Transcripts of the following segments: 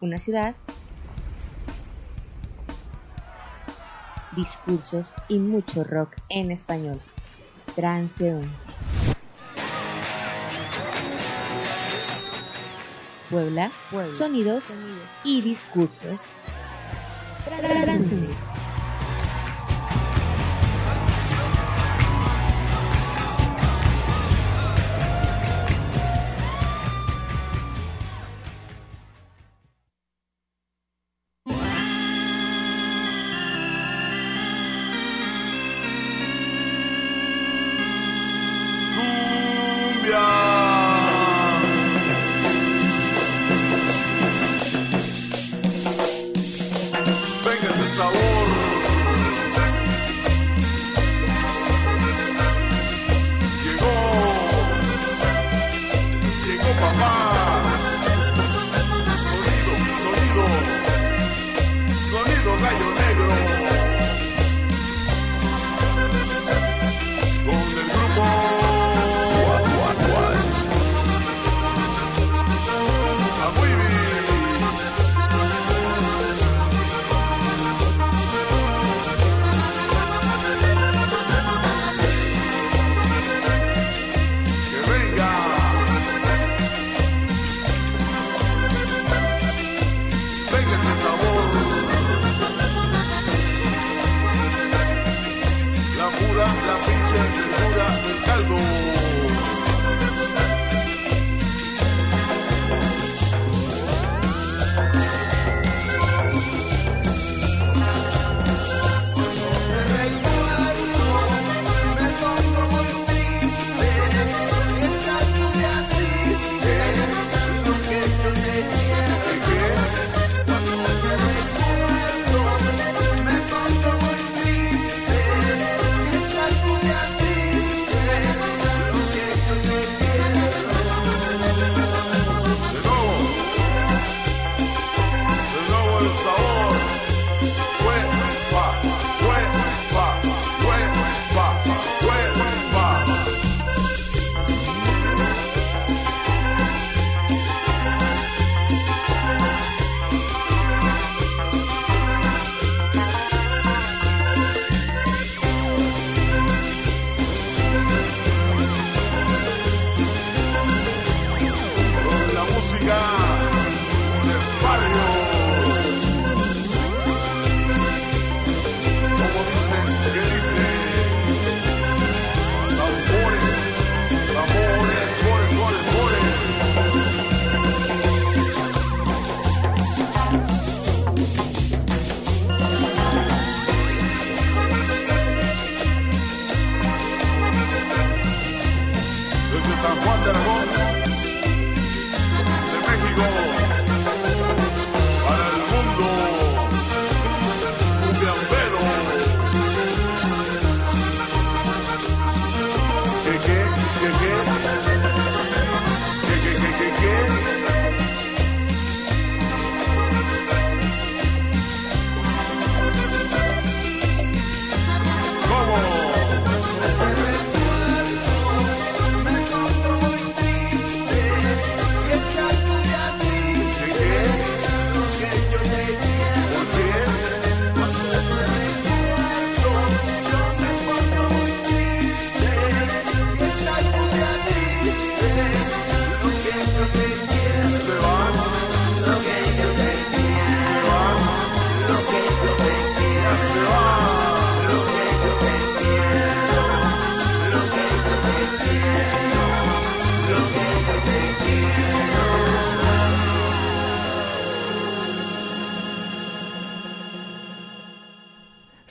una ciudad, discursos y mucho rock en español. Transeúnte. Puebla, sonidos, y discursos. Transeúnte.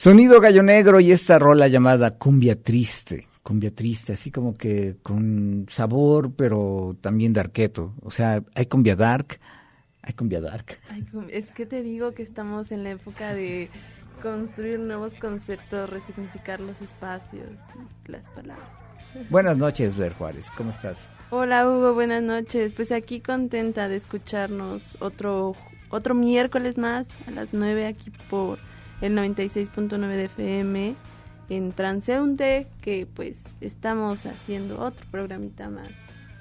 Sonido Gallo Negro y esta rola llamada Cumbia Triste, Cumbia Triste, así como que con sabor, pero también darketo. O sea, hay cumbia dark, hay cumbia dark. es que te digo que estamos en la época de construir nuevos conceptos, resignificar los espacios, las palabras. Buenas noches, Ver Juárez, ¿cómo estás? Hola Hugo, buenas noches. Pues aquí contenta de escucharnos otro otro miércoles más a las 9 aquí por el 96.9 de FM en Transeunte, que pues estamos haciendo otro programita más.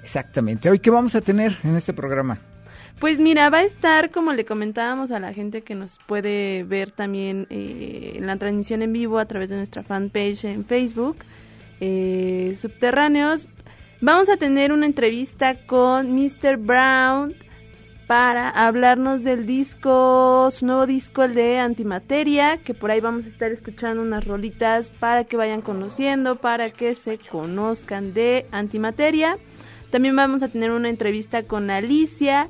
Exactamente. ¿Hoy qué vamos a tener en este programa? Pues mira, va a estar, como le comentábamos a la gente que nos puede ver también eh, en la transmisión en vivo a través de nuestra fanpage en Facebook, eh, Subterráneos. Vamos a tener una entrevista con Mr. Brown para hablarnos del disco, su nuevo disco, el de Antimateria, que por ahí vamos a estar escuchando unas rolitas para que vayan conociendo, para que se conozcan de Antimateria. También vamos a tener una entrevista con Alicia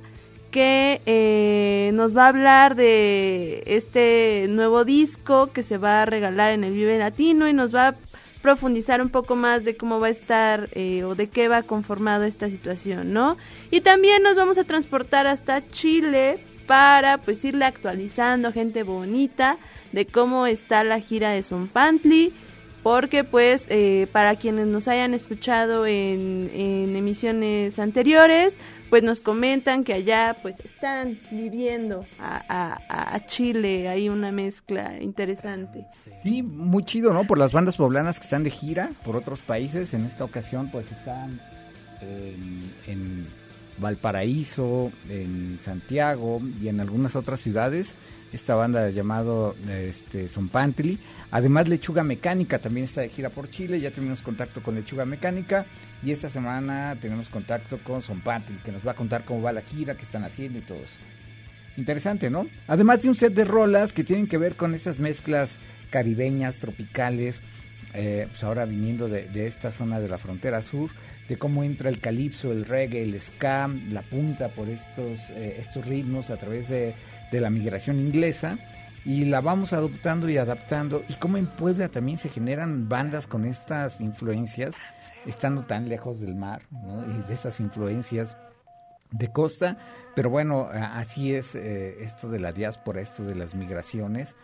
que eh, nos va a hablar de este nuevo disco que se va a regalar en el Vive Latino y nos va a profundizar un poco más de cómo va a estar eh, o de qué va conformado esta situación, ¿no? Y también nos vamos a transportar hasta Chile para pues irle actualizando gente bonita de cómo está la gira de Son porque pues eh, para quienes nos hayan escuchado en, en emisiones anteriores pues nos comentan que allá pues están viviendo a, Chile, hay una mezcla interesante. Sí, muy chido, ¿no? Por las bandas poblanas que están de gira por otros países, en esta ocasión pues están en, Valparaíso, en Santiago y en algunas otras ciudades, esta banda llamado este, Zompantli. Además, Lechuga Mecánica también está de gira por Chile. Ya tuvimos contacto con Lechuga Mecánica. Y esta semana tenemos contacto con Son que nos va a contar cómo va la gira, qué están haciendo y todo eso. Interesante, ¿no? Además de un set de rolas que tienen que ver con esas mezclas caribeñas, tropicales. Eh, pues ahora viniendo de, esta zona de la frontera sur, de cómo entra el calipso, el reggae, el ska, la punta por estos, eh, estos ritmos a través de, de la migración inglesa y la vamos adoptando y adaptando. Y como en Puebla también se generan bandas con estas influencias, estando tan lejos del mar, y de esas influencias de costa. Pero bueno, así es eh, esto de la diáspora, esto de las migraciones.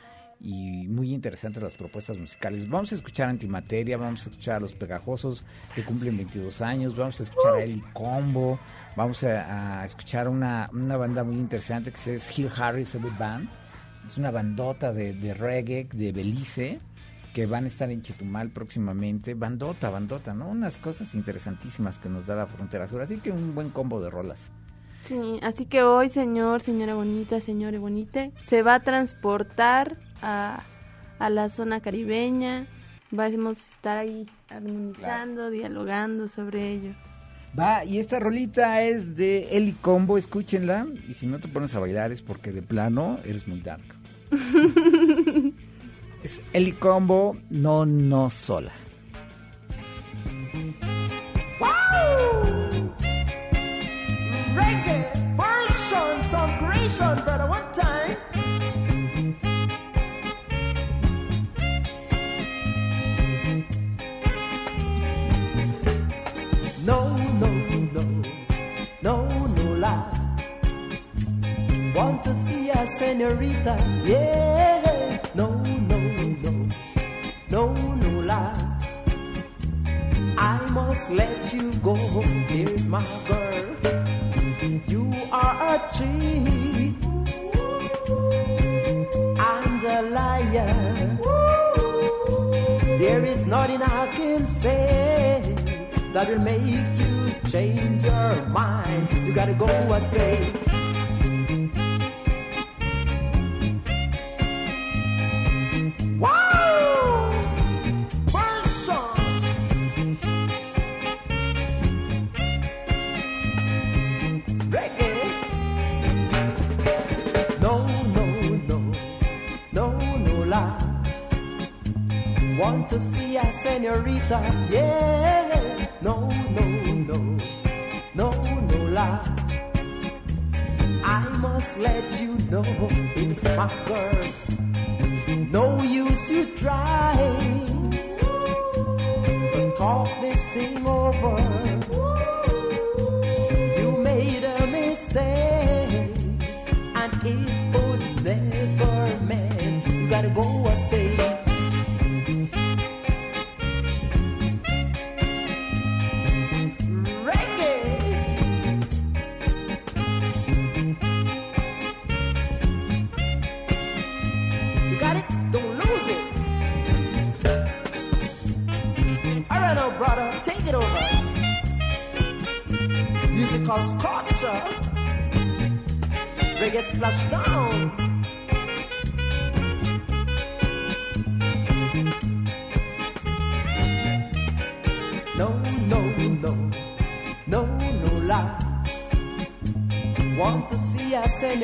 Y muy interesantes las propuestas musicales. Vamos a escuchar Antimateria, vamos a escuchar a Los Pegajosos que cumplen 22 años, vamos a escuchar a Eli Combo, vamos a, escuchar una, una banda muy interesante que es Hill Harris Band es una bandota de, reggae de Belice que van a estar en Chetumal próximamente. Bandota, bandota, ¿no? Unas cosas interesantísimas que nos da la frontera sur. Así que un buen combo de rolas. Sí, así que hoy, señor, señora bonita, señor bonite, se va a transportar a, a la zona caribeña. Vamos a estar ahí armonizando, dialogando sobre ello. Va, y esta rolita es de Eli Combo, escúchenla. Y si no te pones a bailar es porque de plano eres muy dark. es Eli Combo, no, no sola. Wow! Reggae from creation, to see a senorita? Yeah. No, no, no, no, no lie. I must let you go. Here's my girl. You are a cheat. I'm the liar. There is nothing I can say that will make you change your mind. You gotta go, I say. Yeah, no, no, no, no, no lie. I must let you know it's my girl.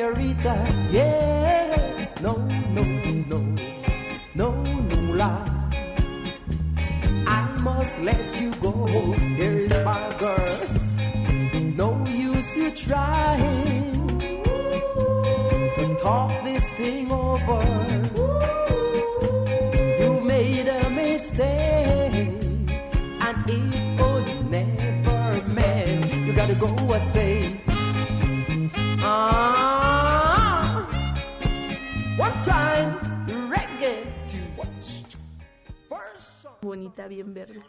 A senorita? Yeah. No, no, no, no, no lie. I must let you go. Here is my girl. No use you trying to talk this thing over. You made a mistake, and it would never mend. You gotta go, I say. Bonita, bien verde.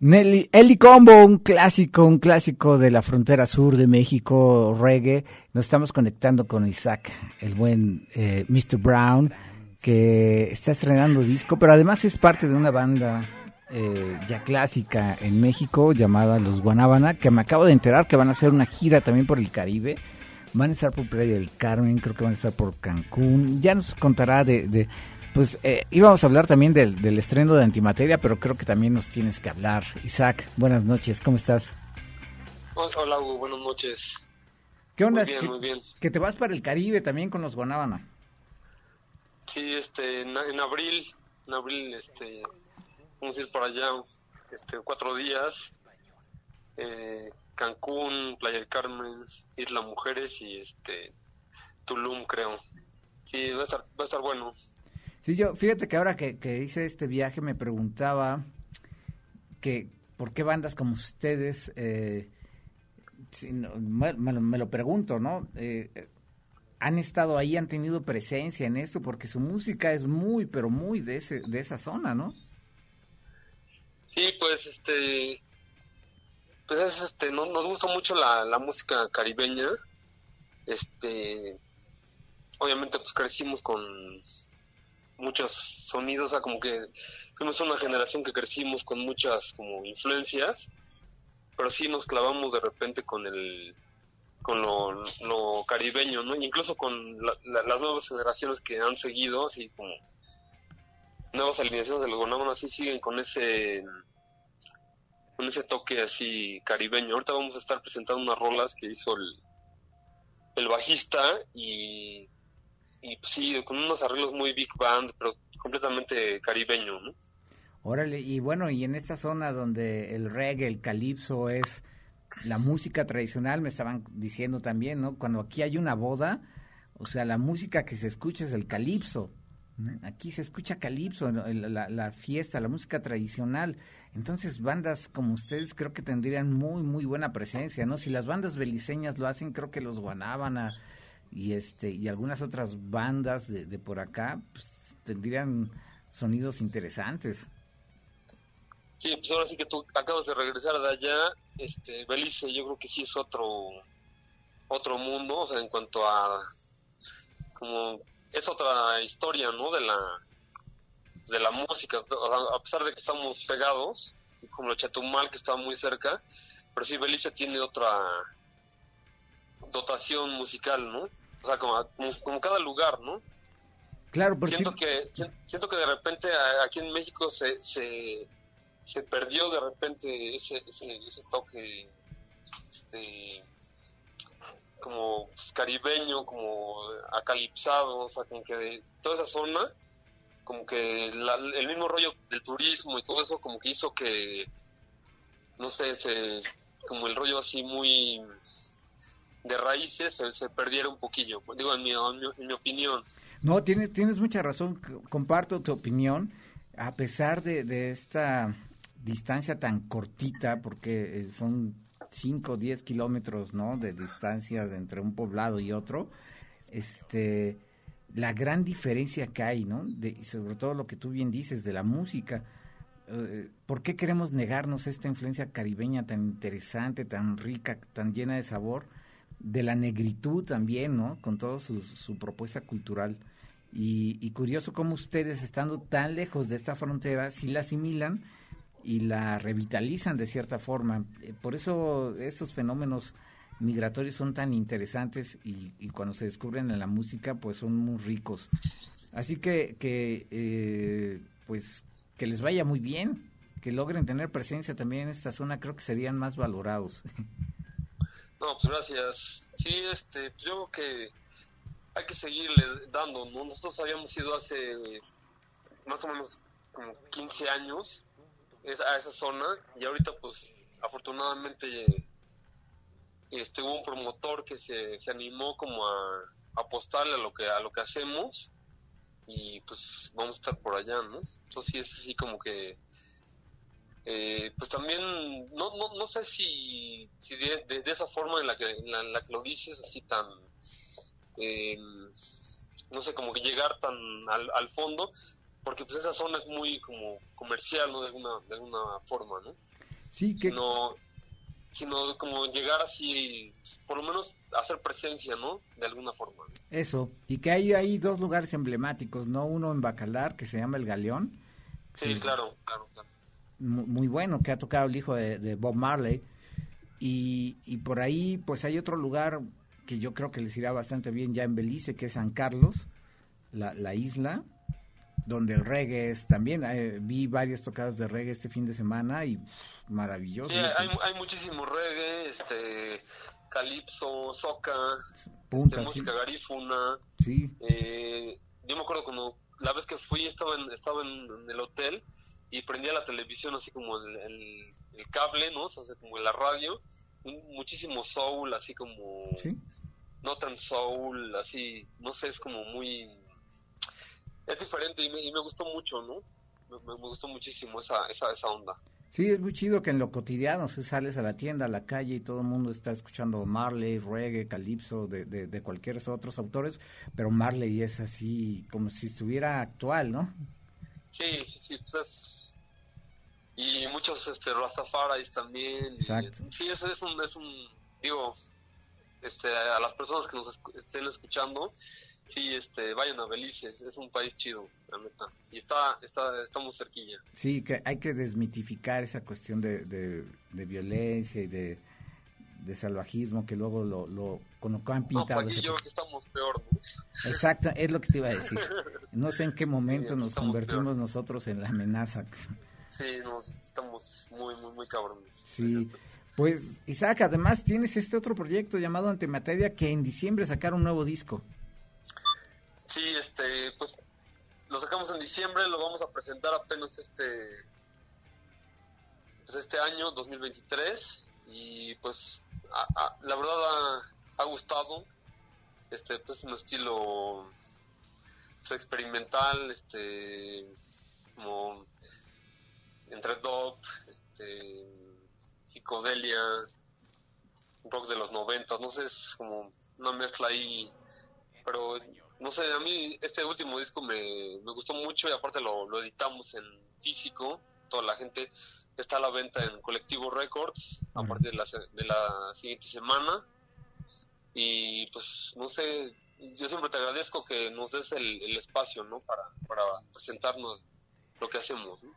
Nelly, Eli Combo, un clásico, un clásico de la frontera sur de México, reggae. Nos estamos conectando con Isaac, el buen eh, Mr. Brown, que está estrenando disco, pero además es parte de una banda eh, ya clásica en México llamada Los Guanábana, que me acabo de enterar que van a hacer una gira también por el Caribe. Van a estar por Playa del Carmen, creo que van a estar por Cancún. Ya nos contará de, de pues eh, íbamos a hablar también del, del estreno de Antimateria, pero creo que también nos tienes que hablar. Isaac, buenas noches, ¿cómo estás? Hola Hugo, buenas noches. ¿Qué onda? Muy bien, que, muy bien. que te vas para el Caribe también con los Guanábana. Sí, este, en, en abril, en abril, este, vamos a ir para allá, este, cuatro días, eh, Cancún, Playa del Carmen, Isla Mujeres y este, Tulum, creo. Sí, va a estar, va a estar bueno. Sí, yo, fíjate que ahora que, que hice este viaje me preguntaba que por qué bandas como ustedes, eh, me lo pregunto, ¿no? Eh, han estado ahí, han tenido presencia en esto, porque su música es muy, pero muy de, ese, de esa zona, ¿no? Sí, pues este, pues es, este, no- nos gusta mucho la, la música caribeña. Este, obviamente pues crecimos con muchos sonidos, o sea, como que fuimos una generación que crecimos con muchas como influencias, pero sí nos clavamos de repente con el con lo, lo caribeño, ¿no? Incluso con la- la- las nuevas generaciones que han seguido, así como nuevas alineaciones de los Guanábanas, sí siguen con ese con ese toque así caribeño. Ahorita vamos a estar presentando unas rolas que hizo el, el bajista y, y pues, sí, con unos arreglos muy big band, pero completamente caribeño, ¿no? Órale, y bueno, y en esta zona donde el reggae, el calipso es la música tradicional, me estaban diciendo también, ¿no? Cuando aquí hay una boda, o sea, la música que se escucha es el calipso. Aquí se escucha calipso, la fiesta, la música tradicional. Entonces, bandas como ustedes creo que tendrían muy, muy buena presencia, ¿no? Si las bandas beliceñas lo hacen, creo que los Guanábana y este y algunas otras bandas de, por acá pues, tendrían sonidos interesantes. Sí, pues ahora sí que tú acabas de regresar de allá, este, Belice yo creo que sí es otro, otro mundo, o sea, en cuanto a, como, es otra historia, ¿no? De la, de la música, a pesar de que estamos pegados, como lo Chetumal que está muy cerca, pero sí Belice tiene otra dotación musical, ¿no? O sea, como, como, cada lugar, ¿no? Claro, porque siento que si- siento que de repente aquí en México se, se, se perdió de repente ese, ese, ese toque este, como caribeño como acalipsado o sea como que de toda esa zona como que la- el mismo rollo del turismo y todo eso como que hizo que no sé se, como el rollo así muy de raíces se, se perdiera un poquillo digo en mi, opinión No, tienes, tienes mucha razón, comparto tu opinión, a pesar de, de esta distancia tan cortita, porque eh, son 5 o 10 kilómetros, ¿no?, de distancia entre un poblado y otro, este, la gran diferencia que hay, ¿no?, de, sobre todo lo que tú bien dices de la música, eh, ¿por qué queremos negarnos esta influencia caribeña tan interesante, tan rica, tan llena de sabor? De la negritud también, ¿no? Con toda su, su propuesta cultural. Y, curioso cómo ustedes, estando tan lejos de esta frontera, sí la asimilan y la revitalizan de cierta forma. Eh, Por eso estos fenómenos migratorios son tan interesantes y, y cuando se descubren en la música, pues son muy ricos. Así que, que eh, pues, que les vaya muy bien, que logren tener presencia también en esta zona, creo que serían más valorados. No, pues gracias. Sí, este, pues yo creo que hay que seguirle dando, ¿no? Nosotros habíamos ido hace más o menos como 15 años a esa zona y ahorita pues afortunadamente este hubo un promotor que se, se animó como a, apostarle a lo que a lo que hacemos y pues vamos a estar por allá, ¿no? Entonces sí es así como que eh, pues también no, no, no sé si, si de, de- de esa forma en la que en la, en la que lo dices así tan eh, no sé como que llegar tan al, al fondo porque pues esa zona es muy como comercial no de alguna de alguna forma no Sí, que sino sino como llegar así por lo menos hacer presencia no de alguna forma ¿no? eso, y que hay ahí dos lugares emblemáticos, ¿no? Uno en Bacalar, que se llama El Galeón, sí, claro claro claro. mu- muy bueno, que ha tocado el hijo de, de Bob Marley. Y, y por ahí, pues hay otro lugar que yo creo que les irá bastante bien ya en Belice, que es San Carlos, la, la isla, donde el reggae es también. eh, vi varias tocadas de reggae este fin de semana y pff, maravilloso. Sí, hay, hay muchísimo reggae este calipso soca Punta, este, sí. música garífuna Sí, Eh, yo me acuerdo cuando la vez que fui estaba en, estaba en, en el hotel y prendía la televisión así como el, el- el cable, ¿no? O sea, como la radio, un- muchísimo soul, así como sí. Northern Soul, así, no sé, es como muy... Es diferente y me, y me gustó mucho, ¿no? Me, gustó muchísimo esa, esa, esa onda. Sí, es muy chido que en lo cotidiano, si sales a la tienda, a la calle y todo el mundo está escuchando Marley, reggae, calipso, de, de, de cualquier otros autores, pero Marley es así como si estuviera actual, ¿no? Sí, sí, sí, pues es... Y muchos este, Rastafaris también. y- Exacto. sí, es, es, un, es un... Digo, este, a las personas que nos estén escuchando, sí, este, vayan a Belice, es, es un país chido, la neta. Y está, está, estamos cerquilla. Sí, que hay que desmitificar esa cuestión de, de, de violencia y de, de salvajismo que luego lo, lo con lo que han No, pintado. pues aquí ese- yo creo que estamos peor, ¿no? Exacto, es lo que te iba a decir. No sé en qué momento Sí, nos convertimos peor. nosotros en la amenaza. Sí, nos, estamos muy, muy, muy cabrones. Sí, pues Isaac, además tienes este otro proyecto llamado Antimateria que en diciembre sacaron un nuevo disco. Sí, este, pues lo sacamos en diciembre, lo vamos a presentar apenas este pues este año 2023 y pues a- a- la verdad ha gustado este pues un estilo pues, experimental este como entre dub este psicodelia rock de los noventas no sé es como una mezcla ahí pero no sé, a mí este último disco me, me gustó mucho y aparte lo, lo editamos en físico, toda la gente está a la venta en Colectivo Records a partir de la, de la siguiente semana y pues no sé, yo siempre te agradezco que nos des el, el espacio, ¿no? Para, para presentarnos lo que hacemos, ¿no?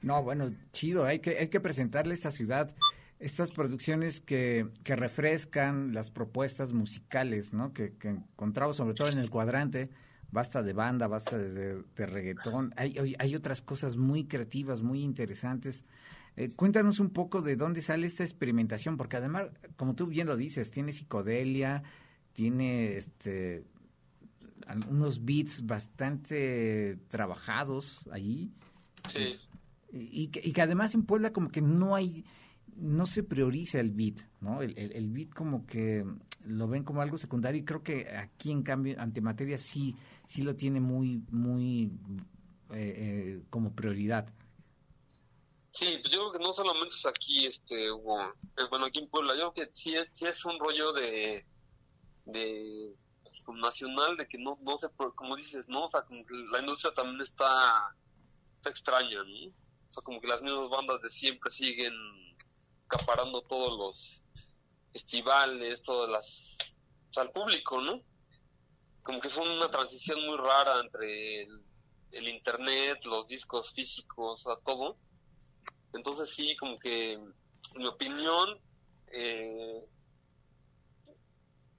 No, bueno, chido, hay que, hay que presentarle a esta ciudad estas producciones que, que refrescan las propuestas musicales, ¿no? Que, que encontramos sobre todo en el cuadrante, basta de banda, basta de, de- reggaetón, hay- hay otras cosas muy creativas, muy interesantes. Eh, cuéntanos un poco de dónde sale esta experimentación, porque además, como tú bien lo dices, tiene psicodelia, tiene este unos beats bastante trabajados allí Sí, y, y que, y que además en Puebla como que no hay, no se prioriza el beat, ¿no? El, el, el beat como que lo ven como algo secundario y creo que aquí en cambio Antimateria sí, sí lo tiene muy, muy eh, eh, como prioridad. Sí, pues yo creo que no solamente es aquí, este, Hugo, eh, bueno, aquí en Puebla, yo creo que sí, sí es un rollo de, de, como nacional, de que no, no pro- como dices, ¿no? O sea, como que la industria también está, está extraña, ¿no? O sea, como que las mismas bandas de siempre siguen acaparando todos los festivales, todas las, o sea, al público, ¿no? Como que fue una transición muy rara entre el, el internet, los discos físicos, o sea, todo. Entonces sí, como que, en mi opinión, eh,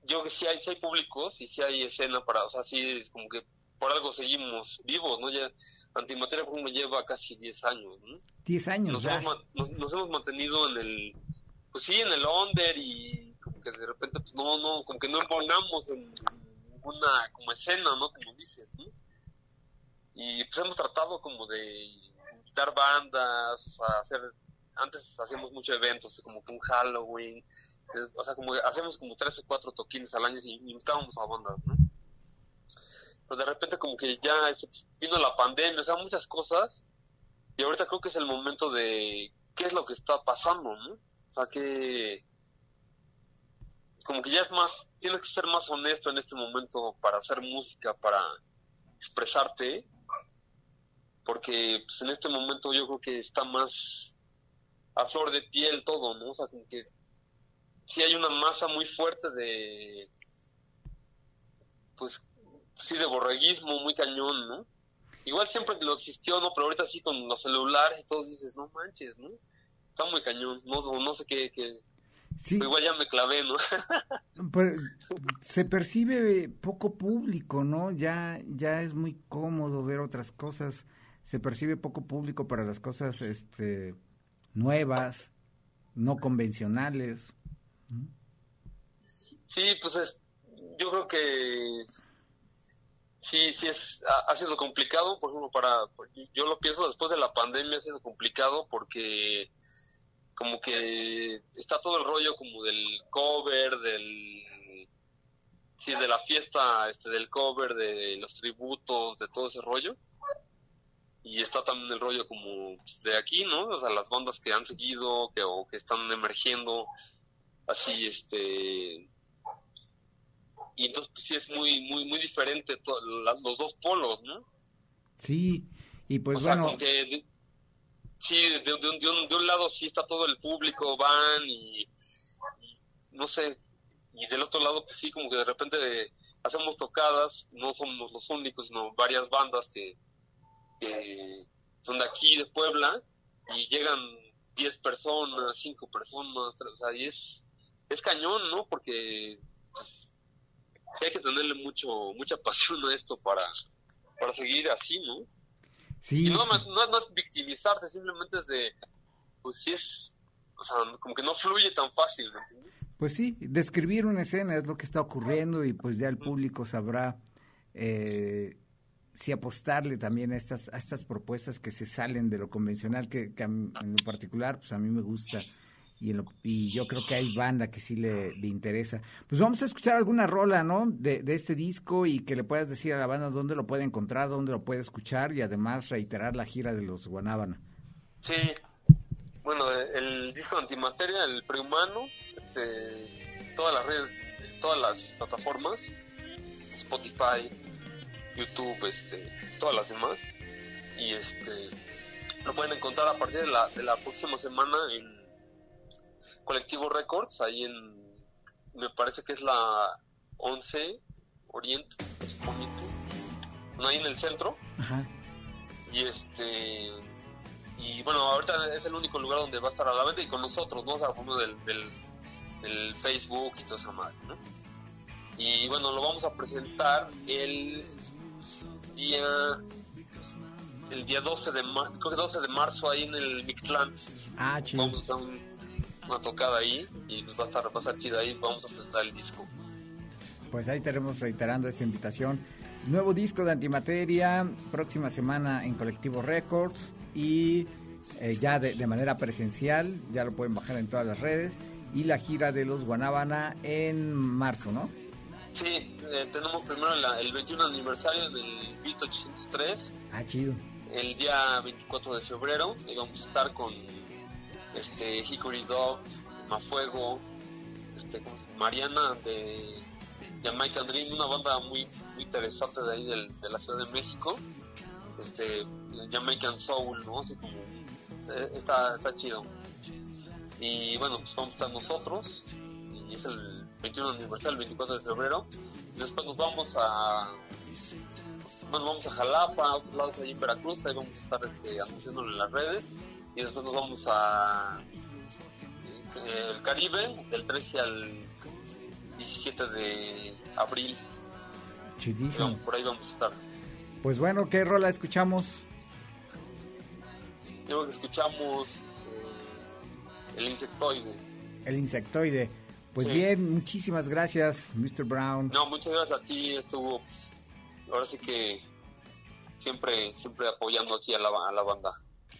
yo que sí hay, sí hay públicos y sí hay escena para, o sea, sí es como que por algo seguimos vivos, ¿no? Ya Antimateria, por ejemplo, lleva casi 10 años, ¿no? 10 años, Nos, ya. hemos, nos, nos hemos mantenido en el, pues sí, en el under y como que de repente, pues no, no, como que no embonamos en ninguna como escena, ¿no? Como dices, ¿no? Y pues hemos tratado como de invitar bandas, hacer, antes hacíamos muchos eventos, como un Halloween, o sea, como que hacemos como tres o cuatro toquines al año y invitábamos a bandas, ¿no? Pero de repente como que ya vino la pandemia, o sea, muchas cosas, y ahorita creo que es el momento de qué es lo que está pasando, ¿no? O sea, que como que ya es más, tienes que ser más honesto en este momento para hacer música, para expresarte, porque pues, en este momento yo creo que está más a flor de piel todo, ¿no? O sea, como que sí hay una masa muy fuerte de, pues, sí, de borreguismo muy cañón, ¿no? Igual siempre lo existió, ¿no? Pero ahorita sí con los celulares y todo dices, no manches, ¿no? Está muy cañón, no, no, sé qué, qué- Sí, igual ya me clavé, ¿no? pero se percibe poco público, ¿no? Ya, ya es muy cómodo ver otras cosas. Se percibe poco público para las cosas este, nuevas, no convencionales. Sí, pues es, yo creo que sí, sí es, ha, sido complicado, por ejemplo, para, yo lo pienso después de la pandemia ha sido complicado porque como que está todo el rollo como del cover, del, sí, de la fiesta, este, del cover, de los tributos, de todo ese rollo. Y está también el rollo como de aquí, ¿no? O sea, las bandas que han seguido, que, o que están emergiendo, así, este, y entonces pues sí es muy muy muy diferente to- la- los dos polos no Sí, y pues o sea bueno, como que de- sí de, de un, de un- de un lado sí está todo el público van y, y no sé y del otro lado pues sí como que de repente hacemos tocadas no somos los únicos sino varias bandas que que son de aquí de Puebla y llegan 10 personas 5 personas o sea y es es cañón no porque pues, hay que tenerle mucho mucha pasión a esto para para seguir así no sí, y no, sí. no, no es victimizarte simplemente es de pues sí es o sea como que no fluye tan fácil ¿me entiendes? Pues sí, describir una escena es lo que está ocurriendo y pues ya el público sabrá eh, si apostarle también a estas, a estas propuestas que se salen de lo convencional, que, en lo particular pues a mí me gusta y, en lo- y yo creo que hay banda que sí le, le interesa. Pues vamos a escuchar alguna rola, ¿no? De, de este disco y que le puedas decir a la banda dónde lo puede encontrar, dónde lo puede escuchar y además reiterar la gira de los Guanábana. Sí, bueno, el disco Antimateria, el prehumano, este, todas las redes, todas las plataformas, Spotify, YouTube, este, todas las demás, y este, lo pueden encontrar a partir de la, de la próxima semana en Colectivo Records, ahí en, me parece que es la 11 Oriente, Poniente, no, ahí en el centro, Ajá. y este y bueno ahorita es el único lugar donde va a estar a la venta y con nosotros no o sea como del, del, del Facebook y toda esa madre ¿no? y bueno lo vamos a presentar el día el día 12 de marzo creo que 12 de marzo ahí en el Mictlán Ah, chido. vamos a un- una tocada ahí y pues va a estar va a estar chida ahí vamos a presentar el disco Pues ahí estaremos reiterando esta invitación. Nuevo disco de Antimateria, próxima semana en Colectivo Records y eh, ya de, de manera presencial, ya lo pueden bajar en todas las redes. Y la gira de los Guanábana en marzo, ¿no? Sí eh, tenemos primero la- el 21 aniversario del Beat 803 Ah, chido. el día 24 de febrero y vamos a estar con este Hickory Dog, Mafuego, este. Mariana de Jamaican Dream, una banda muy muy interesante de ahí del- de la Ciudad de México, este Jamaican Soul, ¿no? Así como eh, está está chido. Y bueno, pues vamos a estar nosotros y es el 21 aniversario, el 24 de febrero. Y después nos vamos a bueno, vamos a Jalapa, a otros lados ahí en Veracruz, ahí vamos a estar este, anunciándolo en las redes. Y después nos vamos a eh, el Caribe, del 13 al 17 de abril. Chidísimo. Por ahí vamos a estar. Pues bueno, ¿qué rola escuchamos? Creo que escuchamos eh, El Insectoide. El Insectoide. Pues Sí. bien, muchísimas gracias, Mr. Brown. No, muchas gracias a ti. Estuvo, ahora sí que siempre siempre apoyando aquí a la, a la banda.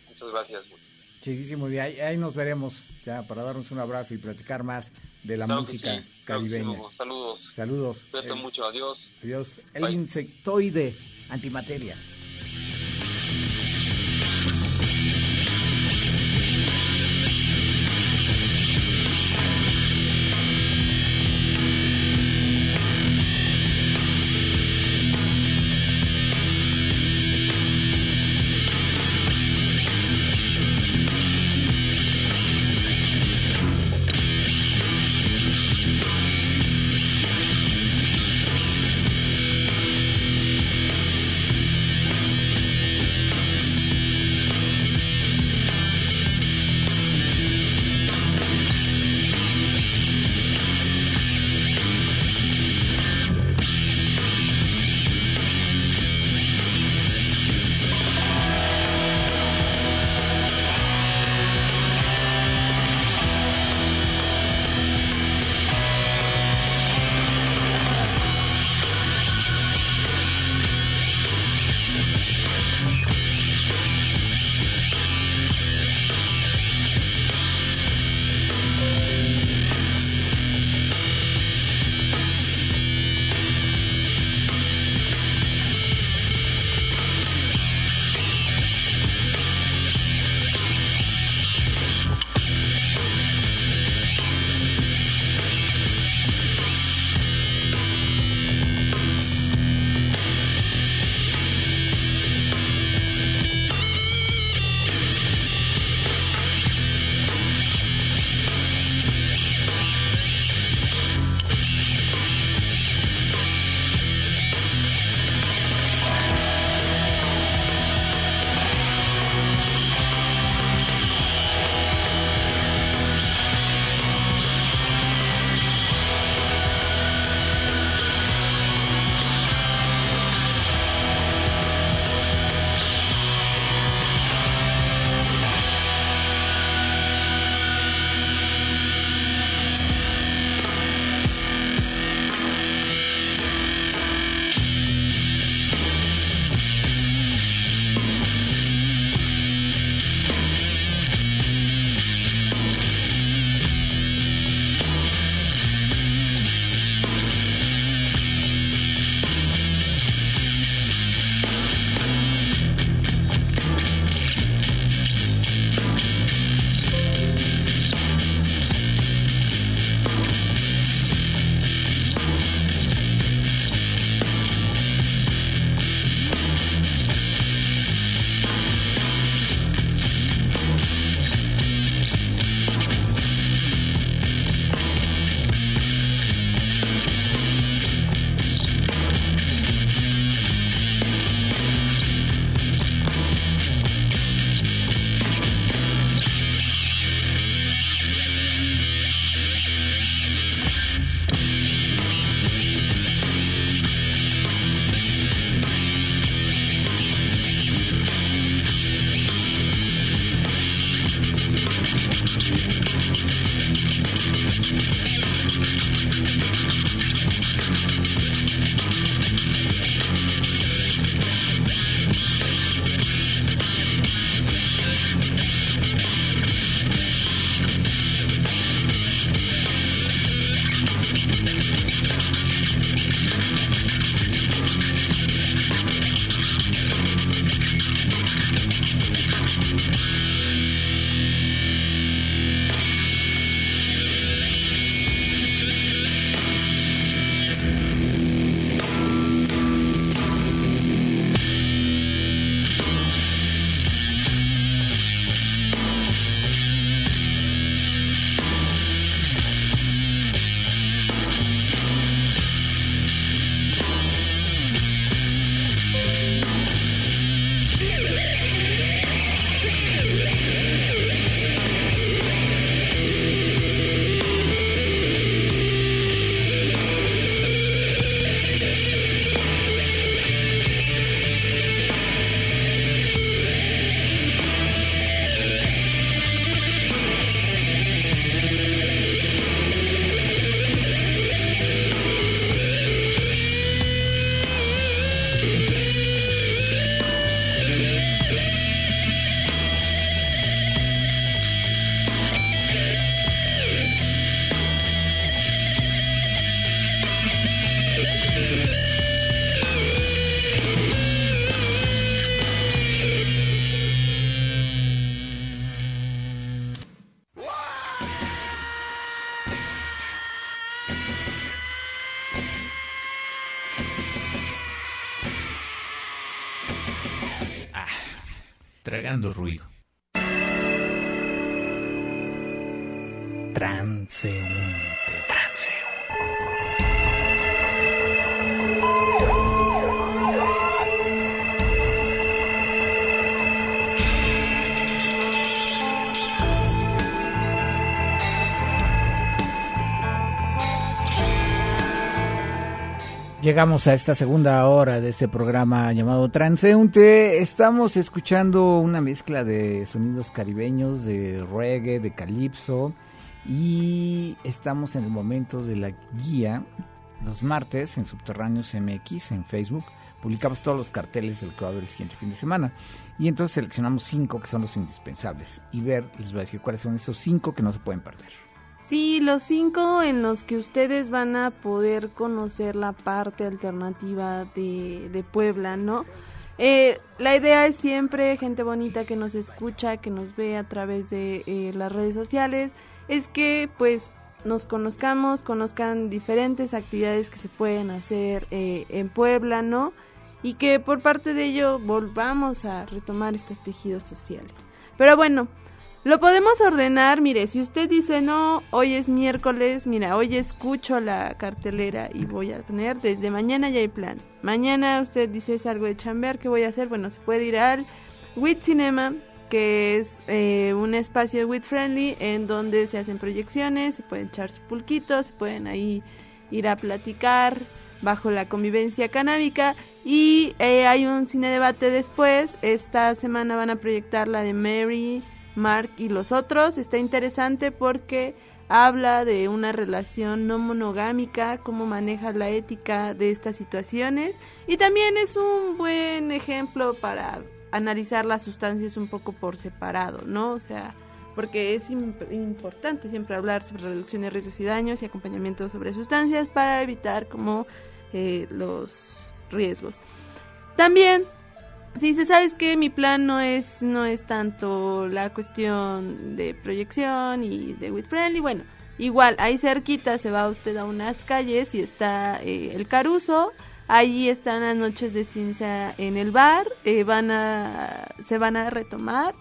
Muchas gracias. güey. Chidísimo. Y ahí, ahí nos veremos ya para darnos un abrazo y platicar más de la Claro música sí, claro que sí, caribeña. Hugo. Saludos. Saludos. Cuídate mucho. Adiós. Adiós. El Bye. insectoide antimateria. Tragando ruido. Llegamos a esta segunda hora de este programa llamado Transeunte. Estamos escuchando una mezcla de sonidos caribeños, de reggae, de calipso y estamos en el momento de la guía. Los martes en Subterráneos MX en Facebook publicamos todos los carteles del que va a haber el siguiente fin de semana. Y entonces seleccionamos cinco que son los indispensables. Y ver, les voy a decir cuáles son esos cinco que no se pueden perder. Sí, los cinco en los que ustedes van a poder conocer la parte alternativa de, Puebla, ¿no? Eh, la idea es siempre gente bonita que nos escucha, que nos ve a través de eh, las redes sociales, es que pues nos conozcamos, conozcan diferentes actividades que se pueden hacer eh, en Puebla, ¿no? Y que por parte de ello volvamos a retomar estos tejidos sociales. Pero bueno, lo podemos ordenar, mire, si usted dice, no, hoy es miércoles, mira, hoy escucho la cartelera y voy a tener, desde mañana ya hay plan. Mañana usted dice, es algo de chambear, ¿qué voy a hacer? Bueno, se puede ir al WIT Cinema, que es eh, un espacio WIT Friendly en donde se hacen proyecciones, se pueden echar su pulquito, se pueden ahí ir a platicar bajo la convivencia canábica y eh, hay un cine debate después. Esta semana van a proyectar la de Mary Mark y los otros. Está interesante porque habla de una relación no monogámica, cómo maneja la ética de estas situaciones y también es un buen ejemplo para analizar las sustancias un poco por separado, ¿no? O sea, porque es importante siempre hablar sobre reducción de riesgos y daños y acompañamiento sobre sustancias para evitar como eh, los riesgos. También Sí, se sabes que mi plan no es no es tanto la cuestión de proyección y de with friendly, bueno, igual ahí cerquita se va usted a unas calles y está eh, el Caruso, ahí están las noches de ciencia en el bar, eh, van a se van a retomar.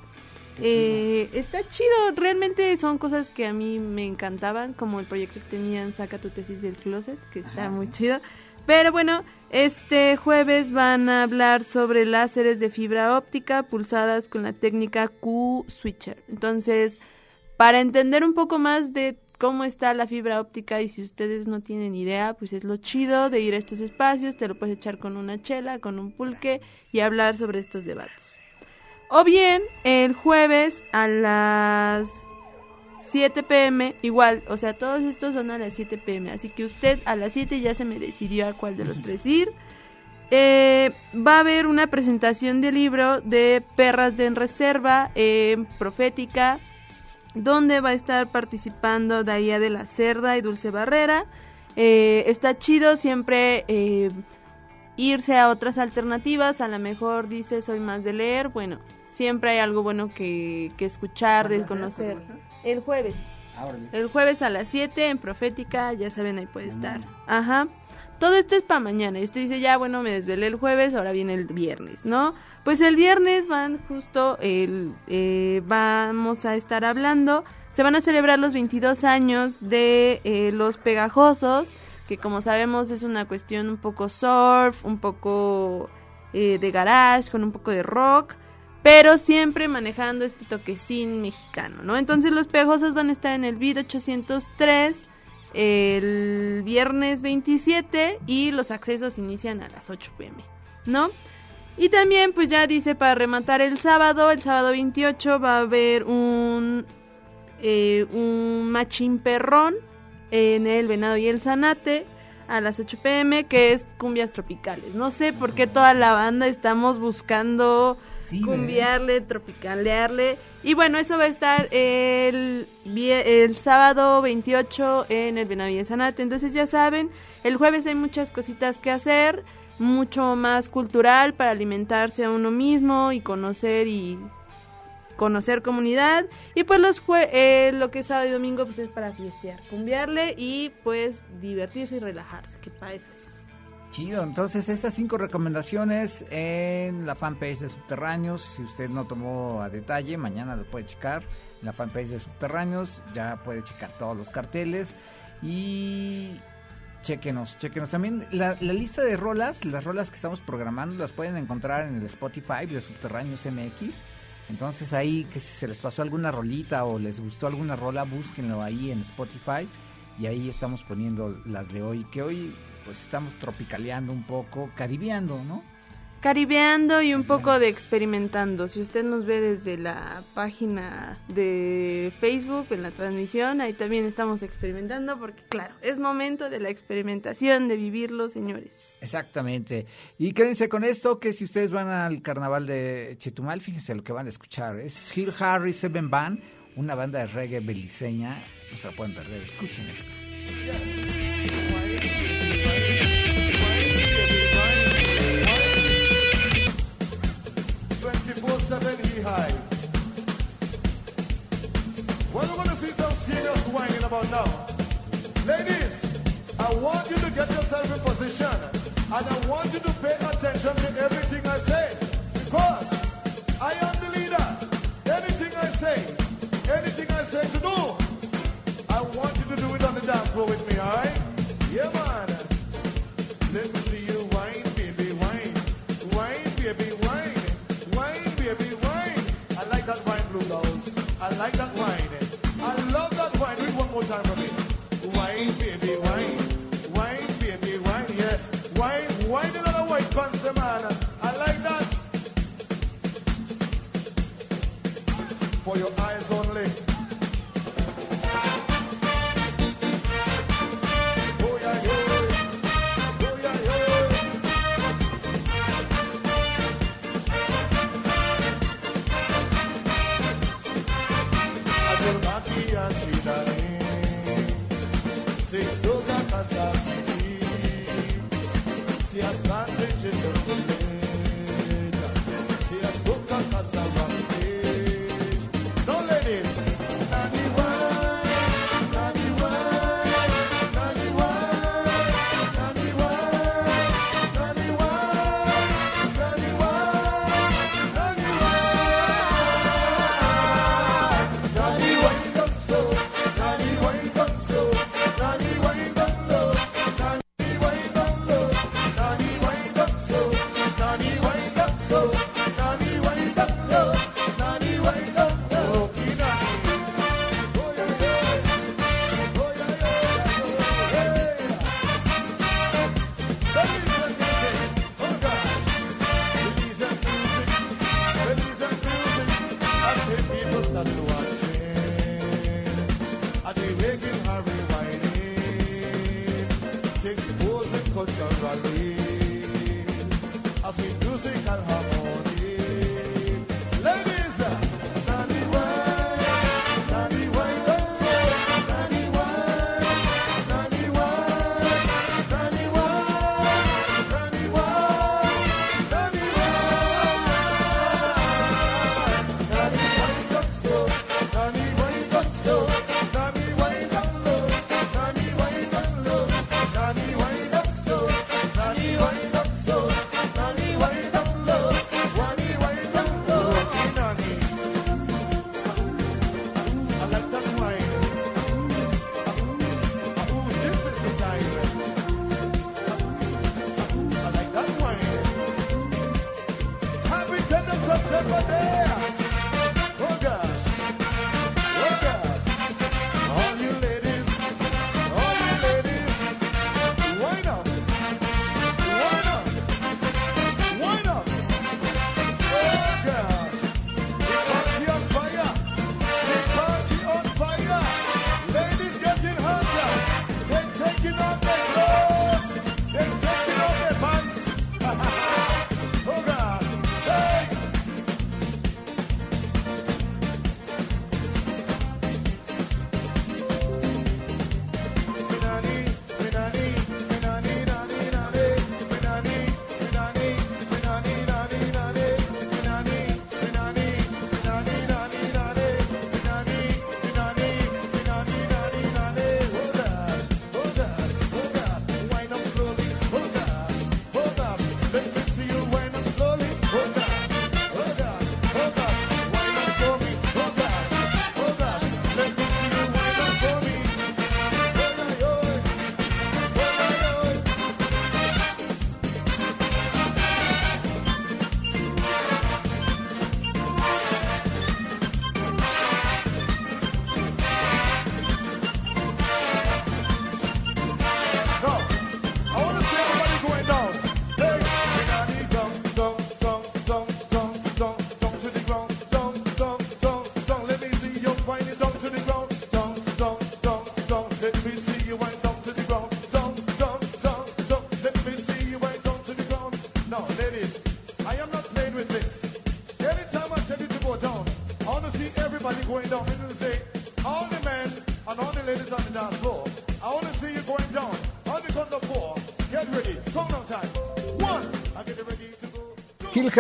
Eh, está chido, realmente son cosas que a mí me encantaban, como el proyecto que tenían Saca tu tesis del closet, que está muy chido. Pero bueno, este jueves van a hablar sobre láseres de fibra óptica pulsadas con la técnica Q-Switcher. Entonces, para entender un poco más de cómo está la fibra óptica y si ustedes no tienen idea, pues es lo chido de ir a estos espacios, te lo puedes echar con una chela, con un pulque y hablar sobre estos debates. O bien, el jueves a las 7 pm, igual, o sea, todos estos son a las 7 pm, así que usted a las 7 ya se me decidió a cuál de los tres ir. Eh, va a haber una presentación de libro de Perras de en Reserva, en Profética, donde va a estar participando Daía de la Cerda y Dulce Barrera. Eh, está chido siempre eh, irse a otras alternativas, a lo mejor dice soy más de leer, bueno, siempre hay algo bueno que, que escuchar, de conocer. El jueves. Ah, el jueves a las 7 en Profética, ya saben, ahí puede estar. Ajá. Todo esto es para mañana. Y usted dice, ya, bueno, me desvelé el jueves, ahora viene el viernes, ¿no? Pues el viernes van justo, el, eh, vamos a estar hablando, se van a celebrar los 22 años de eh, Los Pegajosos, que como sabemos es una cuestión un poco surf, un poco eh, de garage, con un poco de rock pero siempre manejando este toquecín mexicano, ¿no? Entonces los pegajosos van a estar en el BID 803 el viernes 27 y los accesos inician a las 8 pm, ¿no? Y también pues ya dice para rematar el sábado, el sábado 28 va a haber un eh, un machín perrón en el Venado y el Zanate a las 8 pm que es cumbias tropicales. No sé por qué toda la banda estamos buscando cumbiarle, tropicalearle. Y bueno, eso va a estar el, el sábado 28 en el Benavides Sanate. Entonces ya saben, el jueves hay muchas cositas que hacer, mucho más cultural para alimentarse a uno mismo y conocer y conocer comunidad. Y pues los eh, lo que es sábado y domingo pues es para fiestear, cumbiarle y pues divertirse y relajarse, que para es. Chido, entonces estas cinco recomendaciones en la fanpage de Subterráneos, si usted no tomó a detalle, mañana lo puede checar en la fanpage de Subterráneos, ya puede checar todos los carteles y chequenos, chequenos también la, la lista de rolas, las rolas que estamos programando las pueden encontrar en el Spotify de Subterráneos MX, entonces ahí que si se les pasó alguna rolita o les gustó alguna rola, búsquenlo ahí en Spotify. Y ahí estamos poniendo las de hoy, que hoy pues estamos tropicaleando un poco, caribeando, ¿no? Caribeando y un poco de experimentando. Si usted nos ve desde la página de Facebook en la transmisión, ahí también estamos experimentando porque claro, es momento de la experimentación, de vivirlo, señores. Exactamente. Y quédense con esto, que si ustedes van al carnaval de Chetumal, fíjense lo que van a escuchar. Es Hill Harry Seven Band, una banda de reggae beliceña. No se la pueden perder, escuchen esto. 24-7 high. What we're going to see some serious whining about now. Ladies, I want you to get yourself in position. And I want you to pay attention to everything I say. Because I am the leader. Anything I say, anything I say to do, I want you to do it on the dance floor with me, alright? Yeah, man. Let more time for me. Wine, baby, wine. Wine, baby, wine. Yes. Wine, wine another white pants, the man. I like that. For your eyes only.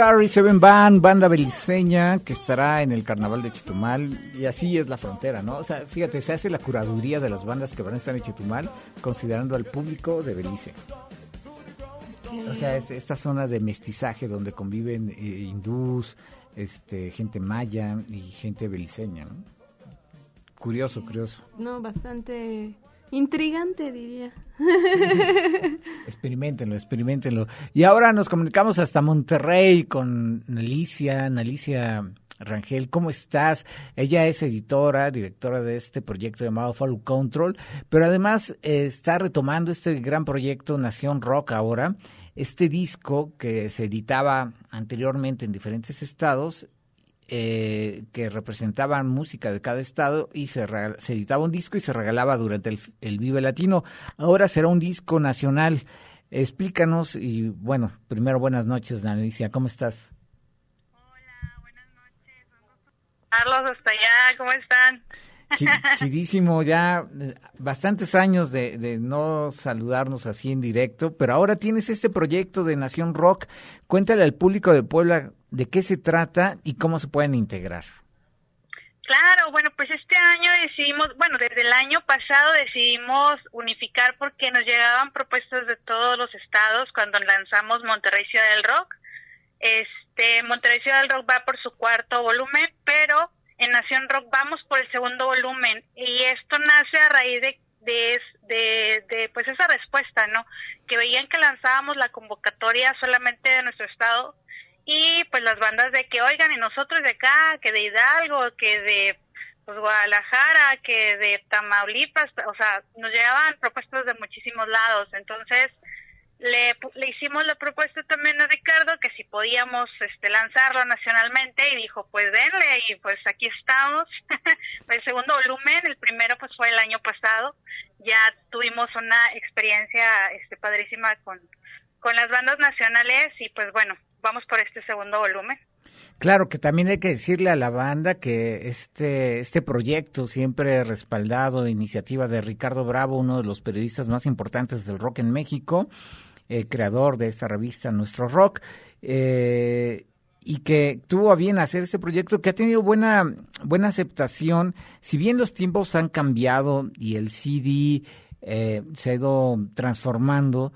Harry Seven Band, banda beliceña que estará en el carnaval de Chetumal y así es la frontera, ¿no? O sea, fíjate, se hace la curaduría de las bandas que van a estar en Chetumal considerando al público de Belice. O sea, es esta zona de mestizaje donde conviven eh, hindús, este, gente maya y gente beliceña, ¿no? Curioso, curioso. No, bastante intrigante, diría. Experimentenlo, experimentenlo. Y ahora nos comunicamos hasta Monterrey con Nalicia, Nalicia Rangel. ¿Cómo estás? Ella es editora, directora de este proyecto llamado Follow Control, pero además eh, está retomando este gran proyecto Nación Rock ahora. Este disco que se editaba anteriormente en diferentes estados eh, que representaban música de cada estado y se, se editaba un disco y se regalaba durante el, el Vive Latino. Ahora será un disco nacional. Explícanos y bueno, primero buenas noches, Alicia, ¿cómo estás? Carlos, hasta allá, ¿cómo están? Chi- Chidísimo, ya eh, bastantes años de, de no saludarnos así en directo, pero ahora tienes este proyecto de Nación Rock. Cuéntale al público de Puebla de qué se trata y cómo se pueden integrar. Claro, bueno, pues este año decidimos, bueno, desde el año pasado decidimos unificar porque nos llegaban propuestas de todos los estados cuando lanzamos Monterrey Ciudad del Rock. Este, Monterrey Ciudad del Rock va por su cuarto volumen, pero en Nación Rock vamos por el segundo volumen y esto nace a raíz de de, de, pues esa respuesta, ¿no? Que veían que lanzábamos la convocatoria solamente de nuestro estado y pues las bandas de que oigan y nosotros de acá, que de Hidalgo, que de pues Guadalajara, que de Tamaulipas, o sea, nos llegaban propuestas de muchísimos lados, entonces le, le hicimos la propuesta también a Ricardo que si podíamos este lanzarlo nacionalmente y dijo pues denle y pues aquí estamos. El segundo volumen el primero pues fue el año pasado. Ya tuvimos una experiencia este padrísima con con las bandas nacionales y pues bueno vamos por este segundo volumen. Claro que también hay que decirle a la banda que este, este proyecto siempre respaldado, iniciativa de Ricardo Bravo, uno de los periodistas más importantes del rock en México, eh, creador de esta revista Nuestro Rock, eh, y que tuvo a bien hacer este proyecto que ha tenido buena, buena aceptación, si bien los tiempos han cambiado y el CD eh, se ha ido transformando,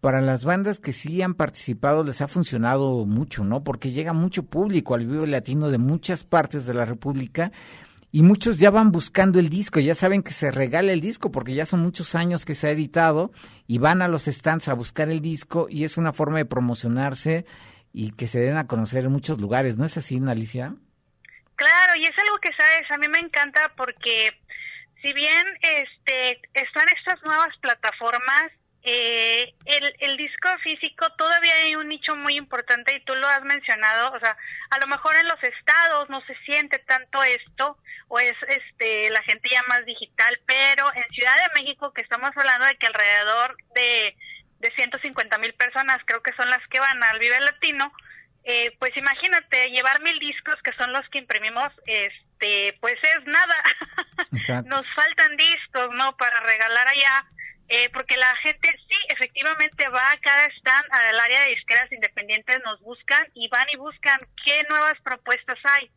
para las bandas que sí han participado les ha funcionado mucho, ¿no? Porque llega mucho público al Vive Latino de muchas partes de la República y muchos ya van buscando el disco, ya saben que se regala el disco porque ya son muchos años que se ha editado y van a los stands a buscar el disco y es una forma de promocionarse y que se den a conocer en muchos lugares, ¿no es así, Alicia? Claro, y es algo que sabes, a mí me encanta porque si bien este están estas nuevas plataformas, eh, el, el disco físico todavía hay un nicho muy importante y tú lo has mencionado, o sea, a lo mejor en los estados no se siente tanto esto o es este la gente ya más digital, pero en Ciudad de México que estamos hablando de que alrededor de de 150 mil personas creo que son las que van al Vive Latino, eh, pues imagínate llevar mil discos que son los que imprimimos, este, pues es nada. Nos faltan discos, ¿no? Para regalar allá, eh, porque la gente sí, efectivamente va a cada stand al área de disqueras independientes, nos buscan y van y buscan qué nuevas propuestas hay.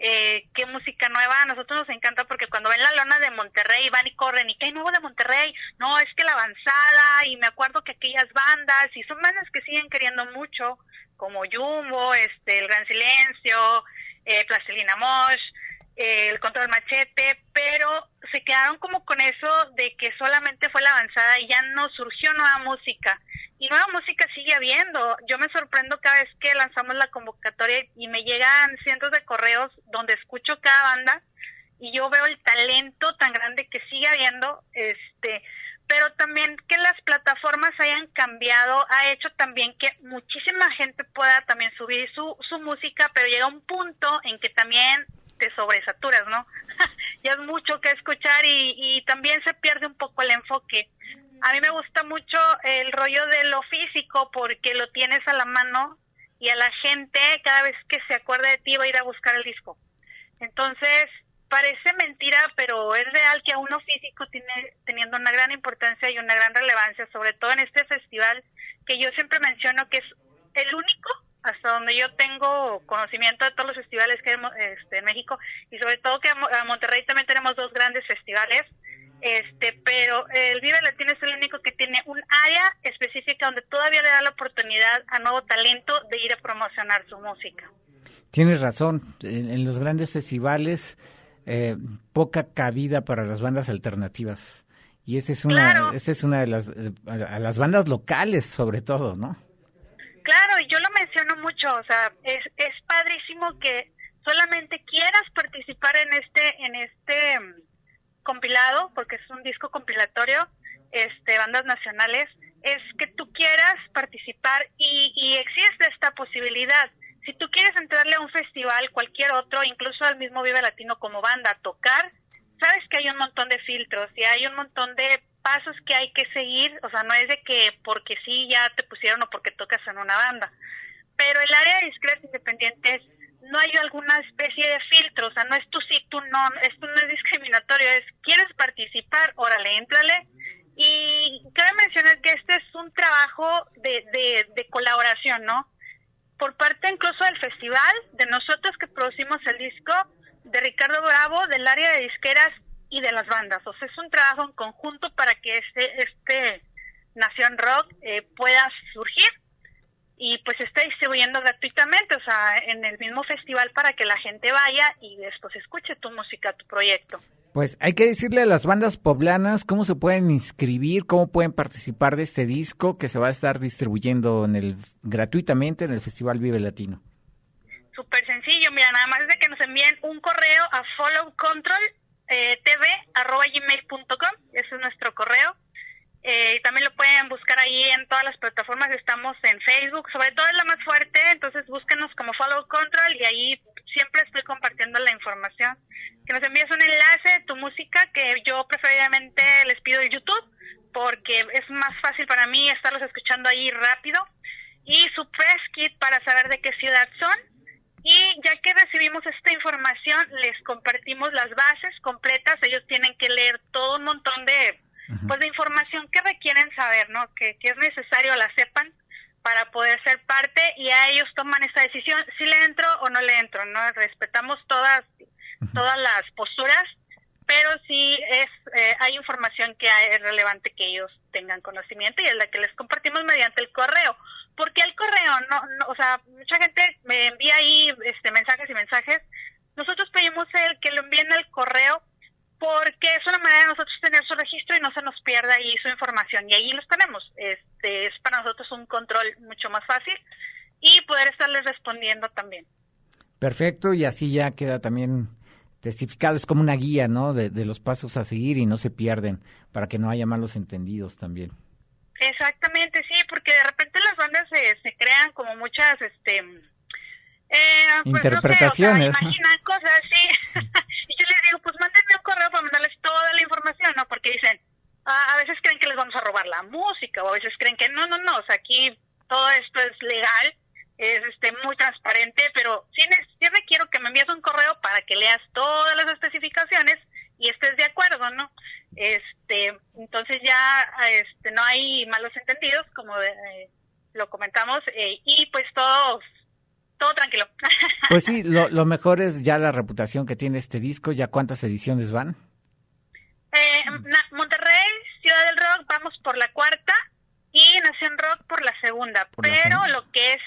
Eh, qué música nueva, a nosotros nos encanta porque cuando ven la lona de Monterrey van y corren y qué hay nuevo de Monterrey, no, es que la avanzada y me acuerdo que aquellas bandas y son bandas que siguen queriendo mucho, como Jumbo, este, El Gran Silencio, eh, Mosh, El Control Machete, pero se quedaron como con eso de que solamente fue la avanzada y ya no surgió nueva música. Y nueva música sigue habiendo. Yo me sorprendo cada vez que lanzamos la convocatoria y me llegan cientos de correos donde escucho cada banda y yo veo el talento tan grande que sigue habiendo, este, pero también que las plataformas hayan cambiado ha hecho también que muchísima gente pueda también subir su, su música, pero llega un punto en que también te sobresaturas, ¿no? ya es mucho que escuchar y, y también se pierde un poco el enfoque. a mí me gusta mucho el rollo de lo físico porque lo tienes a la mano y a la gente cada vez que se acuerda de ti va a ir a buscar el disco. Entonces, parece mentira, pero es real que a uno físico tiene teniendo una gran importancia y una gran relevancia, sobre todo en este festival que yo siempre menciono que es el único hasta donde yo tengo conocimiento de todos los festivales que hay este, en México y sobre todo que a Monterrey también tenemos dos grandes festivales este pero el Vive Latino es el único que tiene un área específica donde todavía le da la oportunidad a nuevo talento de ir a promocionar su música. Tienes razón, en, los grandes festivales eh, poca cabida para las bandas alternativas y esa es una esa es una de las eh, a las bandas locales sobre todo, ¿no? Claro, yo lo menciono mucho, o sea, es es padrísimo que solamente quieras participar en este en este compilado, porque es un disco compilatorio, este, bandas nacionales, es que tú quieras participar y, y existe esta posibilidad. Si tú quieres entrarle a un festival, cualquier otro, incluso al mismo Vive Latino como banda, tocar, sabes que hay un montón de filtros y hay un montón de pasos que hay que seguir, o sea, no es de que porque sí ya te pusieron o porque tocas en una banda. Pero el área de discretos independientes no hay alguna especie de filtro, o sea, no es tú sí, tú no, esto no es discriminatorio, es quieres participar, órale, éntrale. Y cabe mencionar que este es un trabajo de, de, de colaboración, ¿no? Por parte incluso del festival, de nosotros que producimos el disco, de Ricardo Bravo, del área de disqueras y de las bandas. O sea, es un trabajo en conjunto para que este, este Nación Rock eh, pueda surgir y pues está distribuyendo gratuitamente, o sea, en el mismo festival para que la gente vaya y después escuche tu música, tu proyecto. Pues hay que decirle a las bandas poblanas cómo se pueden inscribir, cómo pueden participar de este disco que se va a estar distribuyendo en el gratuitamente en el Festival Vive Latino. Súper sencillo, mira, nada más es de que nos envíen un correo a followcontroltv.gmail.com, eh, ese es nuestro correo eh, también lo pueden buscar ahí en todas las plataformas. Estamos en Facebook, sobre todo es la más fuerte, entonces búsquenos como Follow Control y ahí siempre estoy compartiendo la información. Que nos envíes un enlace, tu música, que yo preferiblemente les pido el YouTube, porque es más fácil para mí estarlos escuchando ahí rápido. Y su press kit para saber de qué ciudad son. Y ya que recibimos esta información, les compartimos las bases completas. Ellos tienen que leer todo un montón de pues de información que requieren saber, ¿no? Que, que es necesario la sepan para poder ser parte y a ellos toman esa decisión si le entro o no le entro, ¿no? Respetamos todas todas las posturas, pero sí es eh, hay información que es relevante que ellos tengan conocimiento y es la que les compartimos mediante el correo. Porque el correo no, no o sea, mucha gente me envía ahí este mensajes y mensajes. Nosotros pedimos el que lo envíen al correo porque es una manera de nosotros tener su registro y no se nos pierda ahí su información y ahí los tenemos. Este es para nosotros un control mucho más fácil y poder estarles respondiendo también. Perfecto y así ya queda también testificado, es como una guía, ¿no? De, de los pasos a seguir y no se pierden para que no haya malos entendidos también. Exactamente, sí, porque de repente las bandas se, se crean como muchas, este, eh, pues, interpretaciones. No imaginan cosas, sí. y yo les digo, pues mándenme un correo para mandarles toda la información, ¿no? Porque dicen, a veces creen que les vamos a robar la música, o a veces creen que no, no, no, o sea, aquí todo esto es legal, es este muy transparente, pero sí, sí requiero que me envíes un correo para que leas todas las especificaciones y estés de acuerdo, ¿no? Este, entonces ya este no hay malos entendidos, como eh, lo comentamos, eh, y pues todos todo tranquilo. Pues sí, lo, lo, mejor es ya la reputación que tiene este disco. ¿Ya cuántas ediciones van? Eh, Monterrey, Ciudad del Rock, vamos por la cuarta y Nación Rock por la segunda. Pero lo que es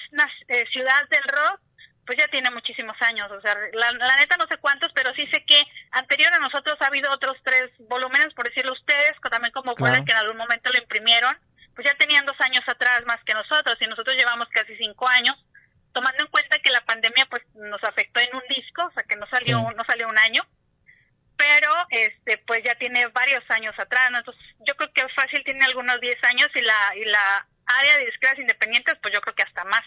eh, Ciudad del Rock, pues ya tiene muchísimos años. O sea, la, neta no sé cuántos, pero sí sé que anterior a nosotros ha habido otros tres volúmenes, por decirlo ustedes, también como claro. que en algún momento lo imprimieron. Pues ya tenían dos años atrás más que nosotros y nosotros llevamos casi cinco años tomando en cuenta que la pandemia pues nos afectó en un disco, o sea que no salió no salió un año, pero este pues ya tiene varios años atrás, entonces yo creo que fácil tiene algunos 10 años y la y la área de disqueras independientes pues yo creo que hasta más.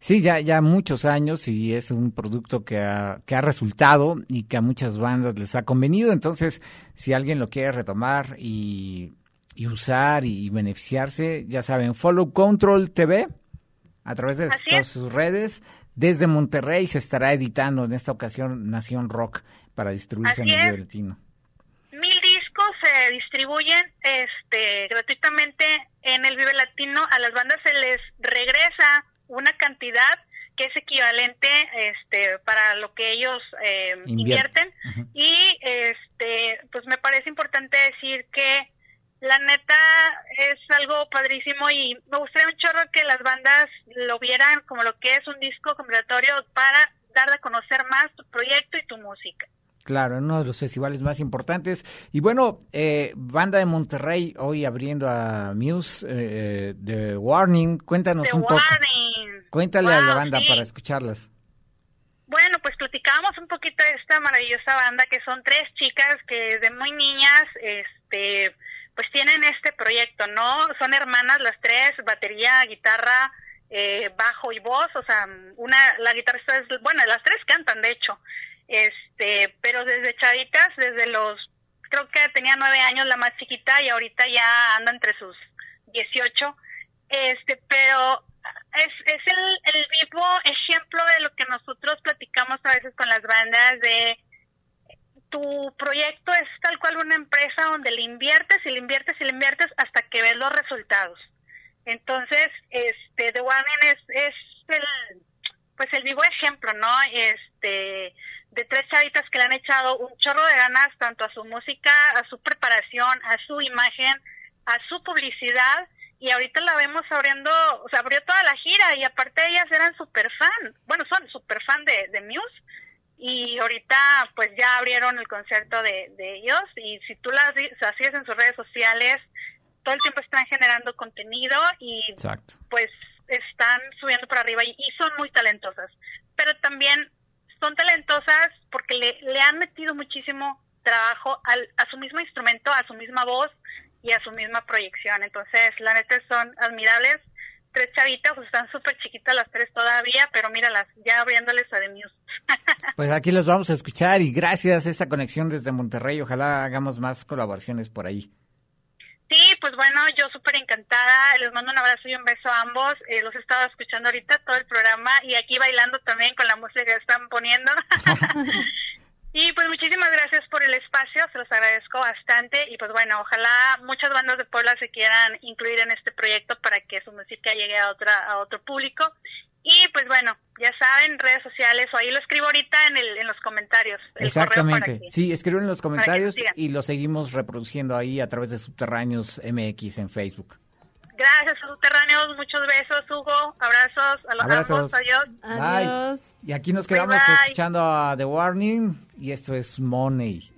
Sí, ya, ya muchos años y es un producto que ha, que ha resultado y que a muchas bandas les ha convenido. Entonces, si alguien lo quiere retomar y y usar y beneficiarse, ya saben, Follow Control TV a través de Así todas es. sus redes. Desde Monterrey se estará editando en esta ocasión Nación Rock para distribuirse Así en el Latino. Mil discos se distribuyen este, gratuitamente en el Vive Latino. A las bandas se les regresa una cantidad que es equivalente este, para lo que ellos eh, Invier- invierten. Y este, pues me parece importante decir que la neta es algo padrísimo y me gustaría un chorro que las bandas lo vieran como lo que es un disco convocatorio para dar a conocer más tu proyecto y tu música. Claro, en uno de los festivales más importantes. Y bueno, eh, banda de Monterrey hoy abriendo a Muse, eh, The Warning. Cuéntanos The un poco. Warning. Cuéntale a la banda sí. para escucharlas. Bueno, pues platicábamos un poquito de esta maravillosa banda que son tres chicas que desde muy niñas, este, pues tienen este proyecto, ¿no? Son hermanas las tres, batería, guitarra, eh, bajo y voz, o sea, una, la guitarrista es, bueno, las tres cantan de hecho, este, pero desde chavitas, desde los, creo que tenía nueve años la más chiquita y ahorita ya anda entre sus 18, este, pero es, es el, vivo ejemplo de lo que nosotros platicamos a veces con las bandas de tu proyecto es tal cual una empresa donde le inviertes y le inviertes y le inviertes hasta que ves los resultados. Entonces, este, The Warning es, es el, pues el vivo ejemplo, ¿no? Este, tres chavitas que le han echado un chorro de ganas tanto a su música, a su preparación, a su imagen, a su publicidad y ahorita la vemos abriendo, o sea, abrió toda la gira y aparte ellas eran súper fan, bueno, son súper fan de, de Muse y ahorita pues ya abrieron el concierto de, de ellos y si tú las, o sea, sigues en sus redes sociales, todo el tiempo están generando contenido y Exacto. pues están subiendo por arriba y, y son muy talentosas. Pero también son talentosas porque le, le han metido muchísimo trabajo al, a su mismo instrumento, a su misma voz y a su misma proyección. Entonces, la neta son admirables. Tres chavitas, están súper chiquitas las tres todavía, pero míralas, ya abriéndoles a The Muse. Pues aquí los vamos a escuchar y gracias a esa conexión desde Monterrey. Ojalá hagamos más colaboraciones por ahí. Sí, pues bueno, yo súper encantada. Les mando un abrazo y un beso a ambos. Eh, los he estado escuchando ahorita todo el programa y aquí bailando también con la música que están poniendo. y pues muchísimas gracias por el espacio, se los agradezco bastante. Y pues bueno, ojalá muchas bandas de Puebla se quieran incluir en este proyecto para que su música llegue a, otra, a otro público. Y pues bueno, ya saben, redes sociales, o ahí lo escribo ahorita en, el, en los comentarios. el correo para Exactamente. que- Sí, escriben en los comentarios y lo seguimos reproduciendo ahí a través de Subterráneos MX en Facebook. Gracias, subterráneos. Muchos besos, Hugo. Abrazos a los Abrazos. ambos. Adiós. Adiós. Y aquí nos Bye, quedamos bye. escuchando a The Warning y esto es Money.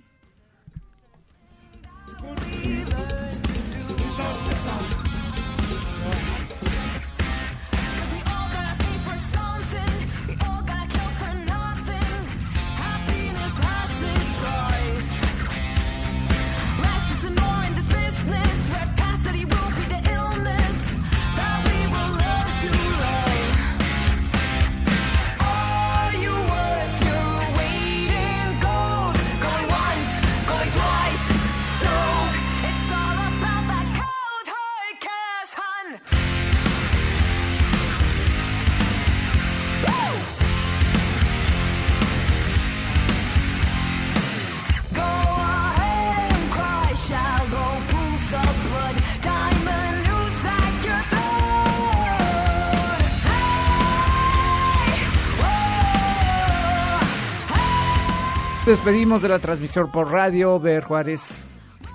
Despedimos de la transmisión por radio, Ver Juárez.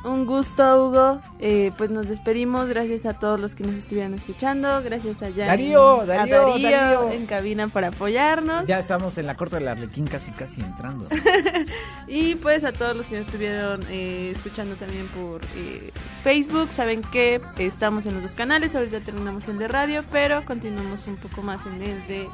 Un gusto, Hugo. Eh, pues nos despedimos. Gracias a todos los que nos estuvieron escuchando. Gracias a Jan, Darío, a Darío, Darío Darío. en cabina por apoyarnos. Ya estamos en la corte del Arlequín casi casi entrando. Y pues a todos los que nos estuvieron eh, escuchando también por eh, Facebook, saben que estamos en los dos canales, ahorita terminamos el de radio, pero continuamos un poco más en el de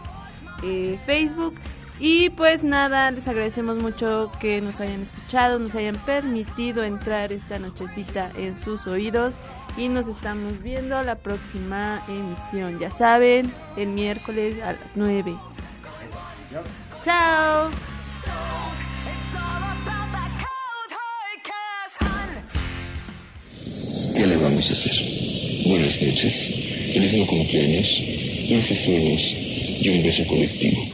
eh, Facebook. Y pues nada, les agradecemos mucho que nos hayan escuchado, nos hayan permitido entrar esta nochecita en sus oídos y nos estamos viendo la próxima emisión, ya saben, el miércoles a las 9. Chao. ¿Qué le vamos a hacer? Buenas noches, feliz no cumpleaños, dulces sueños y un beso colectivo.